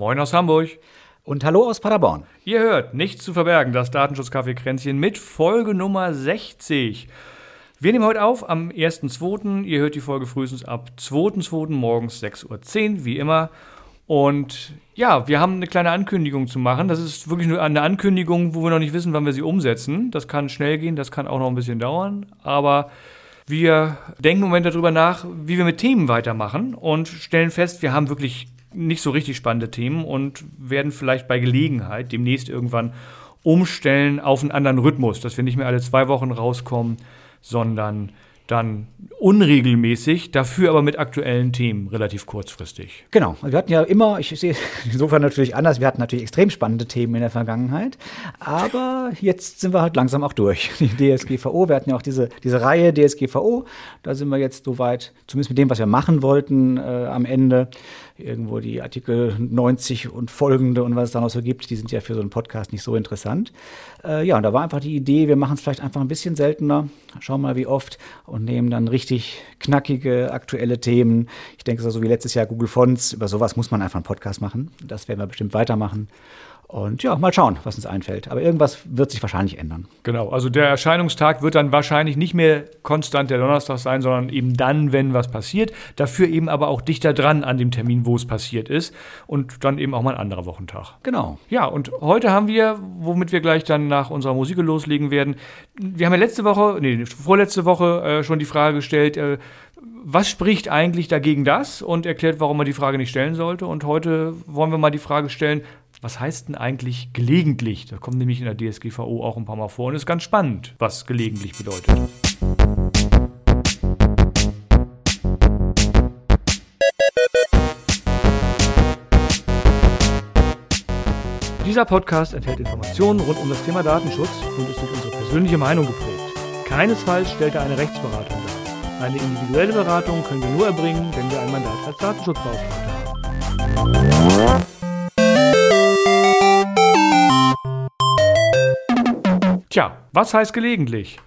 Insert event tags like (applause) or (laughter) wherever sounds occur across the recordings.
Moin aus Hamburg. Und hallo aus Paderborn. Ihr hört Nichts zu verbergen, das Datenschutzkaffeekränzchen mit Folge Nummer 60. Wir nehmen heute auf am 1.2. Ihr hört die Folge frühestens ab 2.2. morgens 6.10 Uhr, wie immer. Und ja, wir haben eine kleine Ankündigung zu machen. Das ist wirklich nur eine Ankündigung, wo wir noch nicht wissen, wann wir sie umsetzen. Das kann schnell gehen, das kann auch noch ein bisschen dauern. Aber wir denken im Moment darüber nach, wie wir mit Themen weitermachen und stellen fest, wir haben wirklich nicht so richtig spannende Themen und werden vielleicht bei Gelegenheit demnächst irgendwann umstellen auf einen anderen Rhythmus, dass wir nicht mehr alle zwei Wochen rauskommen, sondern dann unregelmäßig, dafür aber mit aktuellen Themen relativ kurzfristig. Genau. Wir hatten ja immer, ich sehe es (laughs) insofern natürlich anders, wir hatten natürlich extrem spannende Themen in der Vergangenheit, aber jetzt sind wir halt langsam auch durch. (laughs) Die DSGVO, wir hatten ja auch diese, diese Reihe DSGVO, da sind wir jetzt soweit, zumindest mit dem, was wir machen wollten äh, am Ende irgendwo die Artikel 90 und folgende und was es da noch so gibt, die sind ja für so einen Podcast nicht so interessant. Äh, ja, und da war einfach die Idee, wir machen es vielleicht einfach ein bisschen seltener, schauen mal wie oft und nehmen dann richtig knackige, aktuelle Themen. Ich denke, so wie letztes Jahr Google Fonts, über sowas muss man einfach einen Podcast machen. Das werden wir bestimmt weitermachen. Und ja, mal schauen, was uns einfällt. Aber irgendwas wird sich wahrscheinlich ändern. Genau, also der Erscheinungstag wird dann wahrscheinlich nicht mehr konstant der Donnerstag sein, sondern eben dann, wenn was passiert. Dafür eben aber auch dichter dran an dem Termin, wo es passiert ist. Und dann eben auch mal ein anderer Wochentag. Genau. Ja, und heute haben wir, womit wir gleich dann nach unserer Musik loslegen werden, wir haben ja letzte Woche, nee, vorletzte Woche äh, schon die Frage gestellt, äh, was spricht eigentlich dagegen das und erklärt, warum man die Frage nicht stellen sollte. Und heute wollen wir mal die Frage stellen, was heißt denn eigentlich gelegentlich? Das kommt nämlich in der DSGVO auch ein paar Mal vor und ist ganz spannend, was gelegentlich bedeutet. Dieser Podcast enthält Informationen rund um das Thema Datenschutz und ist durch unsere persönliche Meinung geprägt. Keinesfalls stellt er eine Rechtsberatung dar. Eine individuelle Beratung können wir nur erbringen, wenn wir ein Mandat als Datenschutzbeauftragter haben. Tja, was heißt gelegentlich?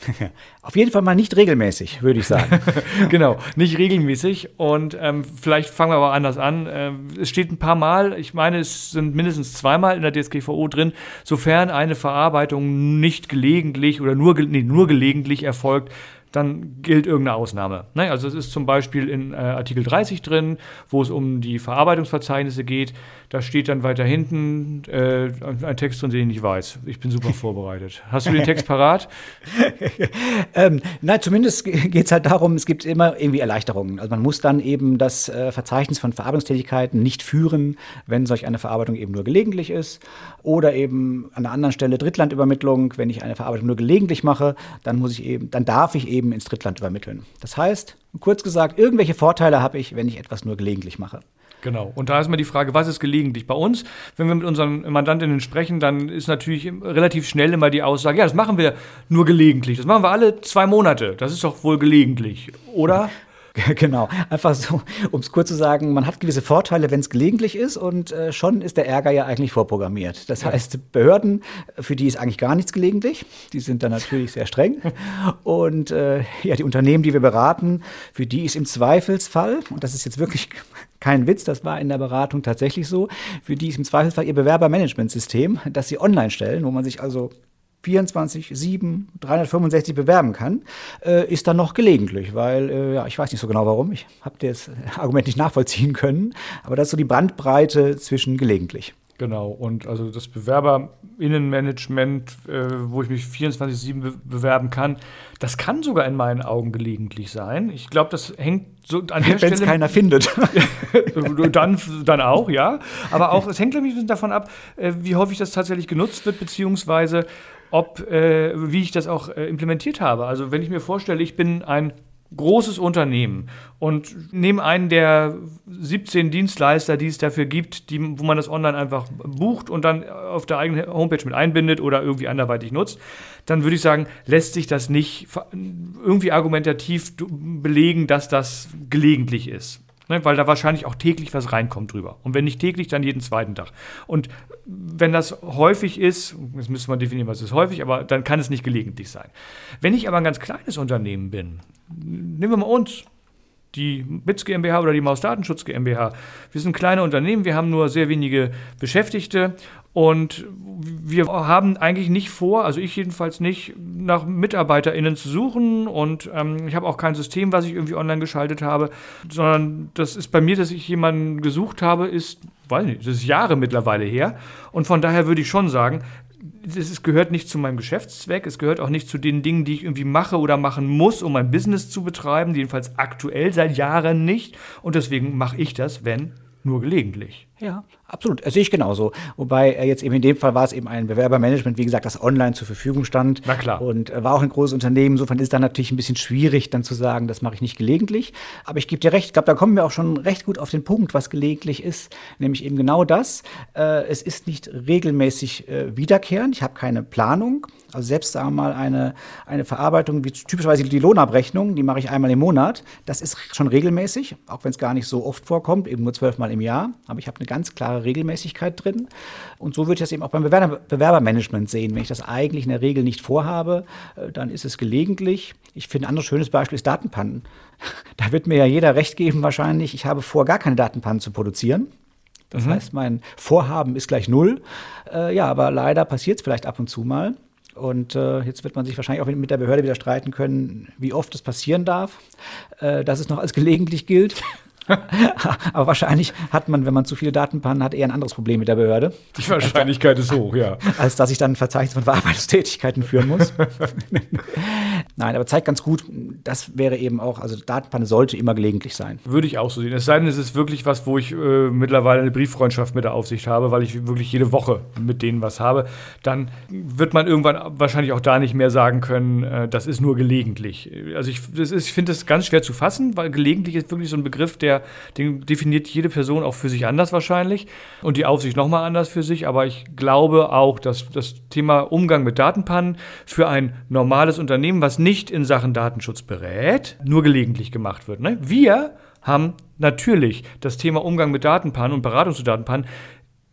(laughs) Auf jeden Fall mal nicht regelmäßig, würde ich sagen. (laughs) genau, nicht regelmäßig. Und ähm, vielleicht fangen wir aber anders an. Ähm, es steht ein paar Mal, ich meine, es sind mindestens zweimal in der DSGVO drin, sofern eine Verarbeitung nicht gelegentlich oder nur, nee, nur gelegentlich erfolgt, dann gilt irgendeine Ausnahme. Ne? Also es ist zum Beispiel in äh, Artikel 30 drin, wo es um die Verarbeitungsverzeichnisse geht. Da steht dann weiter hinten äh, ein Text drin, den ich nicht weiß. Ich bin super (laughs) vorbereitet. Hast du den Text parat? (laughs) ähm, nein, zumindest geht es halt darum, es gibt immer irgendwie Erleichterungen. Also man muss dann eben das äh, Verzeichnis von Verarbeitungstätigkeiten nicht führen, wenn solch eine Verarbeitung eben nur gelegentlich ist. Oder eben an einer anderen Stelle Drittlandübermittlung, wenn ich eine Verarbeitung nur gelegentlich mache, dann muss ich eben, dann darf ich eben eben ins Drittland übermitteln. Das heißt, kurz gesagt, irgendwelche Vorteile habe ich, wenn ich etwas nur gelegentlich mache. Genau. Und da ist mal die Frage, was ist gelegentlich? Bei uns, wenn wir mit unseren Mandantinnen sprechen, dann ist natürlich relativ schnell immer die Aussage, ja, das machen wir nur gelegentlich. Das machen wir alle zwei Monate. Das ist doch wohl gelegentlich, oder? (laughs) (laughs) Genau, einfach so, um es kurz zu sagen, man hat gewisse Vorteile, wenn es gelegentlich ist und äh, schon ist der Ärger ja eigentlich vorprogrammiert. Das ja. heißt, Behörden, für die ist eigentlich gar nichts gelegentlich, die sind dann natürlich sehr streng und äh, ja, die Unternehmen, die wir beraten, für die ist im Zweifelsfall, und das ist jetzt wirklich kein Witz, das war in der Beratung tatsächlich so, für die ist im Zweifelsfall ihr Bewerbermanagementsystem, das sie online stellen, wo man sich also 24, 7, 365 bewerben kann, äh, ist dann noch gelegentlich, weil, äh, ja, ich weiß nicht so genau warum, ich habe das (laughs) Argument nicht nachvollziehen können, aber das ist so die Bandbreite zwischen gelegentlich. Genau, und also das Bewerberinnenmanagement, äh, wo ich mich 24-7 be bewerben kann, das kann sogar in meinen Augen gelegentlich sein. Ich glaube, das hängt so an der Wenn es keiner findet. (laughs) dann, (laughs) dann auch, ja. Aber auch, es hängt, glaube ich, davon ab, äh, wie häufig das tatsächlich genutzt wird, beziehungsweise ob, äh, wie ich das auch äh, implementiert habe. Also wenn ich mir vorstelle, ich bin ein großes Unternehmen und nehme einen der 17 Dienstleister, die es dafür gibt, die, wo man das online einfach bucht und dann auf der eigenen Homepage mit einbindet oder irgendwie anderweitig nutzt, dann würde ich sagen, lässt sich das nicht irgendwie argumentativ belegen, dass das gelegentlich ist. Ne, weil da wahrscheinlich auch täglich was reinkommt drüber. Und wenn nicht täglich, dann jeden zweiten Tag. Und wenn das häufig ist, das müsste man definieren, was ist häufig, aber dann kann es nicht gelegentlich sein. Wenn ich aber ein ganz kleines Unternehmen bin, nehmen wir mal uns, die BITS GmbH oder die Maus Datenschutz GmbH. Wir sind kleine Unternehmen, wir haben nur sehr wenige Beschäftigte und wir haben eigentlich nicht vor, also ich jedenfalls nicht, nach MitarbeiterInnen zu suchen. Und ähm, ich habe auch kein System, was ich irgendwie online geschaltet habe, sondern das ist bei mir, dass ich jemanden gesucht habe, ist, weiß nicht, das ist Jahre mittlerweile her. Und von daher würde ich schon sagen, es gehört nicht zu meinem Geschäftszweck, es gehört auch nicht zu den Dingen, die ich irgendwie mache oder machen muss, um mein Business zu betreiben, jedenfalls aktuell seit Jahren nicht. Und deswegen mache ich das, wenn nur gelegentlich. Ja, absolut. Das sehe ich genauso. Wobei äh, jetzt eben in dem Fall war es eben ein Bewerbermanagement, wie gesagt, das online zur Verfügung stand. Na klar. Und äh, war auch ein großes Unternehmen. Insofern ist dann natürlich ein bisschen schwierig, dann zu sagen, das mache ich nicht gelegentlich. Aber ich gebe dir recht, ich glaube, da kommen wir auch schon recht gut auf den Punkt, was gelegentlich ist. Nämlich eben genau das. Äh, es ist nicht regelmäßig äh, wiederkehrend. Ich habe keine Planung. Also selbst sagen wir mal eine, eine Verarbeitung wie typischerweise die Lohnabrechnung, die mache ich einmal im Monat. Das ist schon regelmäßig, auch wenn es gar nicht so oft vorkommt, eben nur zwölfmal im Jahr. Aber ich habe eine ganz klare Regelmäßigkeit drin. Und so würde ich das eben auch beim Bewerber Bewerbermanagement sehen. Wenn ich das eigentlich in der Regel nicht vorhabe, äh, dann ist es gelegentlich. Ich finde, ein anderes schönes Beispiel ist Datenpannen. (laughs) Da wird mir ja jeder recht geben wahrscheinlich, ich habe vor, gar keine Datenpannen zu produzieren. Das mhm. heißt, mein Vorhaben ist gleich null. Äh, ja, aber leider passiert es vielleicht ab und zu mal. Und äh, jetzt wird man sich wahrscheinlich auch mit der Behörde wieder streiten können, wie oft es passieren darf, äh, dass es noch als gelegentlich gilt. (laughs) Aber wahrscheinlich hat man, wenn man zu viele Datenpannen hat, eher ein anderes Problem mit der Behörde. Die Wahrscheinlichkeit ist hoch, ja. Als dass ich dann ein Verzeichnis von Verarbeitungstätigkeiten führen muss. (laughs) Nein, aber zeigt ganz gut, das wäre eben auch, also Datenpanne sollte immer gelegentlich sein. Würde ich auch so sehen. Es sei denn, es ist wirklich was, wo ich äh, mittlerweile eine Brieffreundschaft mit der Aufsicht habe, weil ich wirklich jede Woche mit denen was habe. Dann wird man irgendwann wahrscheinlich auch da nicht mehr sagen können, äh, das ist nur gelegentlich. Also ich, ich finde das ganz schwer zu fassen, weil gelegentlich ist wirklich so ein Begriff, der den definiert jede Person auch für sich anders wahrscheinlich und die Aufsicht nochmal anders für sich. Aber ich glaube auch, dass das Thema Umgang mit Datenpannen für ein normales Unternehmen, was nicht in Sachen Datenschutz berät, nur gelegentlich gemacht wird. Ne? Wir haben natürlich das Thema Umgang mit Datenpannen und Beratung zu Datenpannen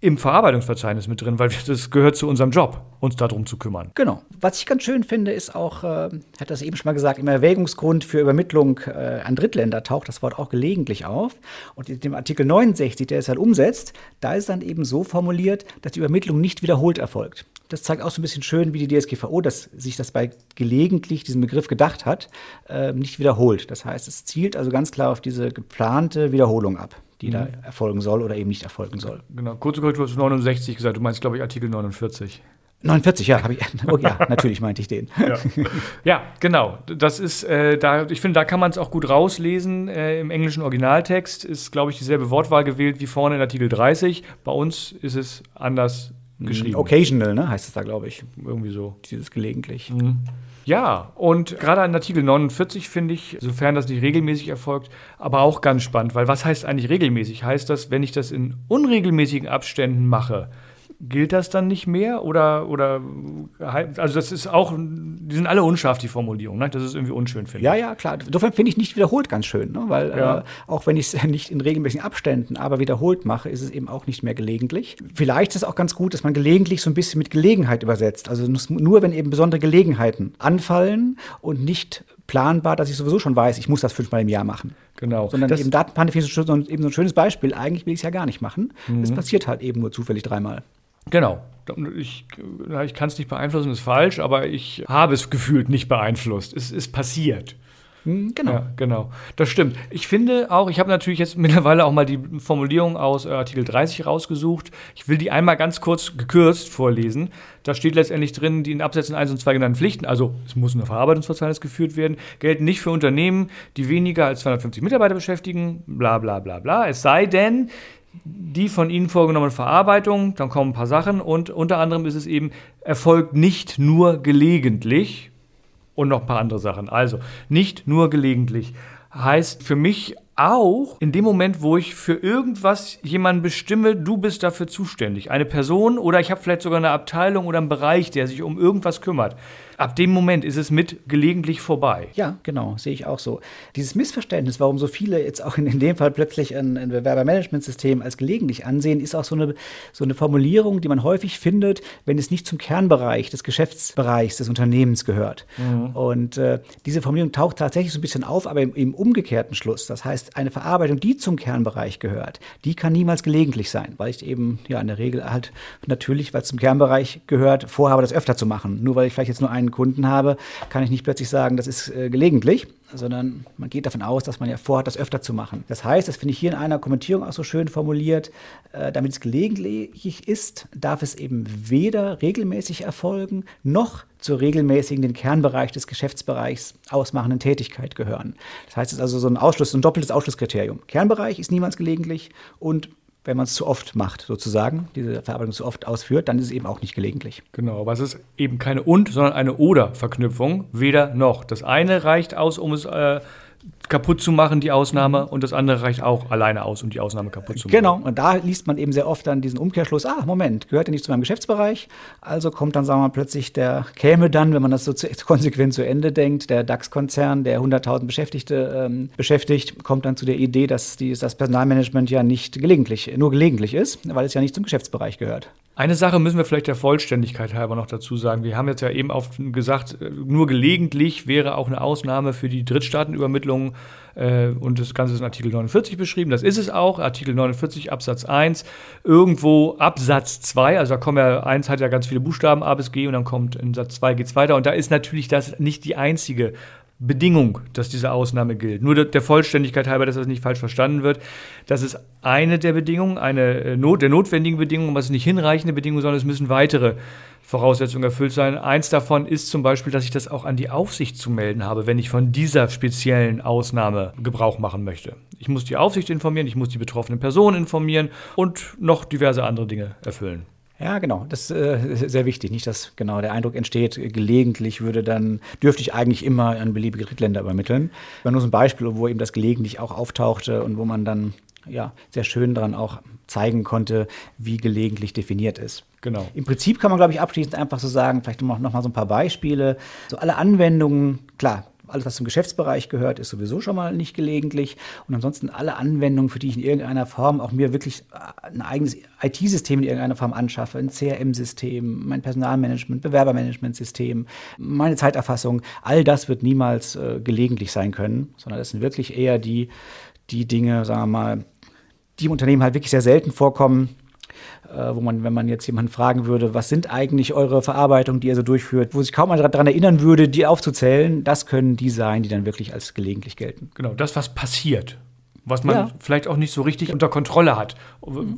im Verarbeitungsverzeichnis mit drin, weil (laughs) das gehört zu unserem Job, uns darum zu kümmern. Genau. Was ich ganz schön finde, ist auch, äh, hat das eben schon mal gesagt, im Erwägungsgrund für Übermittlung äh, an Drittländer taucht das Wort auch gelegentlich auf. Und in dem Artikel 69, der es halt umsetzt, da ist dann eben so formuliert, dass die Übermittlung nicht wiederholt erfolgt. Das zeigt auch so ein bisschen schön, wie die DSGVO dass sich das bei gelegentlich diesen Begriff gedacht hat, äh, nicht wiederholt. Das heißt, es zielt also ganz klar auf diese geplante Wiederholung ab die mhm. da erfolgen soll oder eben nicht erfolgen soll. Genau, kurze Korrektur hast du 69 gesagt, du meinst, glaube ich, Artikel 49. 49, ja, habe ich. Oh, ja, (laughs) natürlich meinte ich den. Ja, ja genau. Das ist, äh, da, ich finde, da kann man es auch gut rauslesen. Äh, Im englischen Originaltext ist, glaube ich, dieselbe Wortwahl gewählt wie vorne in Artikel 30. Bei uns ist es anders. Geschrieben. Occasional, ne, heißt es da, glaube ich. Irgendwie so. Dieses gelegentlich. Mhm. Ja, und gerade an Artikel 49 finde ich, sofern das nicht regelmäßig erfolgt, aber auch ganz spannend, weil was heißt eigentlich regelmäßig? Heißt das, wenn ich das in unregelmäßigen Abständen mache, gilt das dann nicht mehr? Oder, oder also das ist auch, die sind alle unscharf, die Formulierungen, ne? Das ist irgendwie unschön, finde ich. Ja, ja, klar. Insofern finde ich nicht wiederholt ganz schön, ne? weil ja. äh, auch wenn ich es (laughs) nicht in regelmäßigen Abständen, aber wiederholt mache, ist es eben auch nicht mehr gelegentlich. Vielleicht ist es auch ganz gut, dass man gelegentlich so ein bisschen mit Gelegenheit übersetzt. Also nur wenn eben besondere Gelegenheiten anfallen und nicht planbar, dass ich sowieso schon weiß, ich muss das fünfmal im Jahr machen. Genau. Sondern das eben Datenpanne so, eben so ein schönes Beispiel. Eigentlich will ich es ja gar nicht machen. Mhm. Es passiert halt eben nur zufällig dreimal. Genau. Ich, ich kann es nicht beeinflussen, ist falsch, aber ich habe es gefühlt nicht beeinflusst. Es ist passiert. Hm, genau. Ja, genau. Das stimmt. Ich finde auch, ich habe natürlich jetzt (laughs) mittlerweile auch mal die Formulierung aus äh, Artikel 30 rausgesucht. Ich will die einmal ganz kurz gekürzt vorlesen. Da steht letztendlich drin, die in Absätzen 1 und 2 genannten Pflichten, also es muss ein Verarbeitungsverzeichnis geführt werden, gelten nicht für Unternehmen, die weniger als 250 Mitarbeiter beschäftigen, bla bla bla bla. Es sei denn, die von Ihnen vorgenommene Verarbeitung, dann kommen ein paar Sachen und unter anderem ist es eben, erfolgt nicht nur gelegentlich und noch ein paar andere Sachen. Also nicht nur gelegentlich. Heißt für mich auch in dem Moment, wo ich für irgendwas jemanden bestimme, du bist dafür zuständig. Eine Person oder ich habe vielleicht sogar eine Abteilung oder einen Bereich, der sich um irgendwas kümmert. Ab dem Moment ist es mit gelegentlich vorbei. Ja, genau, sehe ich auch so. Dieses Missverständnis, warum so viele jetzt auch in, in dem Fall plötzlich ein, ein Bewerbermanagementsystem als gelegentlich ansehen, ist auch so eine, so eine Formulierung, die man häufig findet, wenn es nicht zum Kernbereich des Geschäftsbereichs des Unternehmens gehört. Mhm. Und äh, diese Formulierung taucht tatsächlich so ein bisschen auf, aber im, im umgekehrten Schluss. Das heißt, eine Verarbeitung, die zum Kernbereich gehört, die kann niemals gelegentlich sein, weil ich eben ja in der Regel halt natürlich, weil es zum Kernbereich gehört, vorhabe, das öfter zu machen. Nur weil ich vielleicht jetzt nur einen Kunden habe, kann ich nicht plötzlich sagen, das ist äh, gelegentlich, sondern man geht davon aus, dass man ja vorhat, das öfter zu machen. Das heißt, das finde ich hier in einer Kommentierung auch so schön formuliert, äh, damit es gelegentlich ist, darf es eben weder regelmäßig erfolgen, noch zur regelmäßigen den Kernbereich des Geschäftsbereichs ausmachenden Tätigkeit gehören. Das heißt, es ist also so ein Ausschluss, ein doppeltes Ausschlusskriterium. Kernbereich ist niemals gelegentlich und wenn man es zu oft macht, sozusagen, diese Verarbeitung zu oft ausführt, dann ist es eben auch nicht gelegentlich. Genau, aber es ist eben keine und, sondern eine oder-Verknüpfung, weder noch. Das eine reicht aus, um es äh, kaputt zu machen, die Ausnahme, und das andere reicht auch alleine aus, um die Ausnahme kaputt zu machen. Genau, und da liest man eben sehr oft dann diesen Umkehrschluss, ah, Moment, gehört ja nicht zu meinem Geschäftsbereich, also kommt dann, sagen wir mal, plötzlich der, käme dann, wenn man das so zu, (laughs) konsequent zu Ende denkt, der DAX-Konzern, der 100.000 Beschäftigte ähm, beschäftigt, kommt dann zu der Idee, dass die, das Personalmanagement ja nicht gelegentlich, nur gelegentlich ist, weil es ja nicht zum Geschäftsbereich gehört. Eine Sache müssen wir vielleicht der Vollständigkeit halber noch dazu sagen. Wir haben jetzt ja eben oft gesagt, nur gelegentlich wäre auch eine Ausnahme für die Drittstaatenübermittlung äh, und das Ganze ist in Artikel 49 beschrieben. Das ist es auch. Artikel 49 Absatz 1. Irgendwo Absatz 2, also da kommen ja, 1 hat ja ganz viele Buchstaben, A bis G und dann kommt in Satz 2 geht es weiter. Und da ist natürlich das nicht die einzige Bedingung, dass diese Ausnahme gilt. Nur der Vollständigkeit halber, dass das nicht falsch verstanden wird. Das ist eine der Bedingungen, eine äh, Not, der notwendigen Bedingungen, aber es ist nicht hinreichende Bedingungen, sondern es müssen weitere Voraussetzungen erfüllt sein. Eins davon ist zum Beispiel, dass ich das auch an die Aufsicht zu melden habe, wenn ich von dieser speziellen Ausnahme Gebrauch machen möchte. Ich muss die Aufsicht informieren, ich muss die betroffene Person informieren und noch diverse andere Dinge erfüllen. Ja, genau. Das äh, ist sehr wichtig. Nicht, dass genau der Eindruck entsteht, gelegentlich würde dann, dürfte ich eigentlich immer an beliebige Drittländer übermitteln. War nur so ein Beispiel, wo eben das gelegentlich auch auftauchte und wo man dann ja sehr schön daran auch zeigen konnte, wie gelegentlich definiert ist. Genau. Im Prinzip kann man, glaube ich, abschließend einfach so sagen, vielleicht noch, noch mal so ein paar Beispiele. So alle Anwendungen, klar, alles, was zum Geschäftsbereich gehört, ist sowieso schon mal nicht gelegentlich. Und ansonsten alle Anwendungen, für die ich in irgendeiner Form auch mir wirklich äh, ein eigenes IT-System in irgendeiner Form anschaffe, ein CRM-System, mein Personalmanagement, Bewerbermanagementsystem, meine Zeiterfassung, all das wird niemals äh, gelegentlich sein können, sondern das sind wirklich eher die, die Dinge, sagen wir mal, die im Unternehmen halt wirklich sehr selten vorkommen, wo man, wenn man jetzt jemanden fragen würde, was sind eigentlich eure Verarbeitungen, die ihr so durchführt, wo sich kaum einer daran erinnern würde, die aufzuzählen, das können die sein, die dann wirklich als gelegentlich gelten. Genau, das, was passiert. Was man ja. vielleicht auch nicht so richtig unter Kontrolle hat,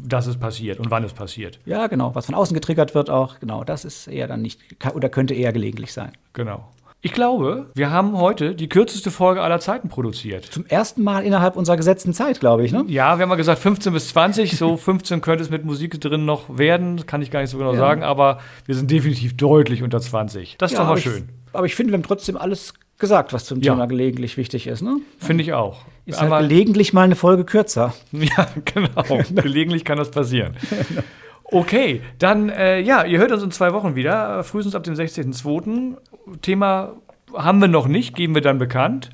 dass es passiert und wann es passiert. Ja, genau. Was von außen getriggert wird auch, genau, das ist eher dann nicht oder könnte eher gelegentlich sein. Genau. Ich glaube, wir haben heute die kürzeste Folge aller Zeiten produziert. Zum ersten Mal innerhalb unserer gesetzten Zeit, glaube ich, ne? Ja, wir haben mal gesagt 15 bis 20. So 15 könnte es mit Musik drin noch werden. Kann ich gar nicht so genau ja. sagen. Aber wir sind definitiv deutlich unter 20. Das ist ja, doch mal schön. Ich, aber ich finde, wir haben trotzdem alles gesagt, was zum ja. Thema gelegentlich wichtig ist. Ne? Finde ich auch. Ist halt gelegentlich mal eine Folge kürzer. (laughs) Ja, genau. (laughs) gelegentlich kann das passieren. (laughs) Okay, dann, äh, ja, ihr hört uns in zwei Wochen wieder, frühestens ab dem 16.02. Thema haben wir noch nicht, geben wir dann bekannt.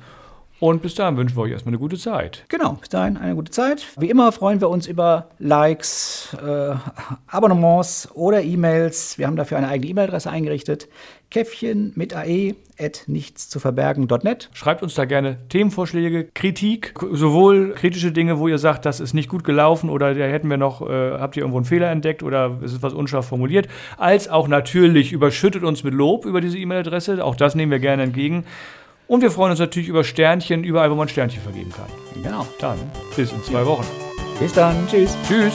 Und bis dahin wünschen wir euch erstmal eine gute Zeit. Genau, bis dahin eine gute Zeit. Wie immer freuen wir uns über Likes, äh, Abonnements oder E-Mails. Wir haben dafür eine eigene E-Mail-Adresse eingerichtet. Käffchen mit ae at nichtszuverbergen.net. Schreibt uns da gerne Themenvorschläge, Kritik, sowohl kritische Dinge, wo ihr sagt, das ist nicht gut gelaufen oder da hätten wir noch, äh, habt ihr irgendwo einen Fehler entdeckt oder ist es was unscharf formuliert, als auch natürlich überschüttet uns mit Lob über diese E-Mail-Adresse. Auch das nehmen wir gerne entgegen. Und wir freuen uns natürlich über Sternchen, überall, wo man Sternchen vergeben kann. Genau. Dann bis in zwei Wochen. Bis dann. Tschüss. Tschüss.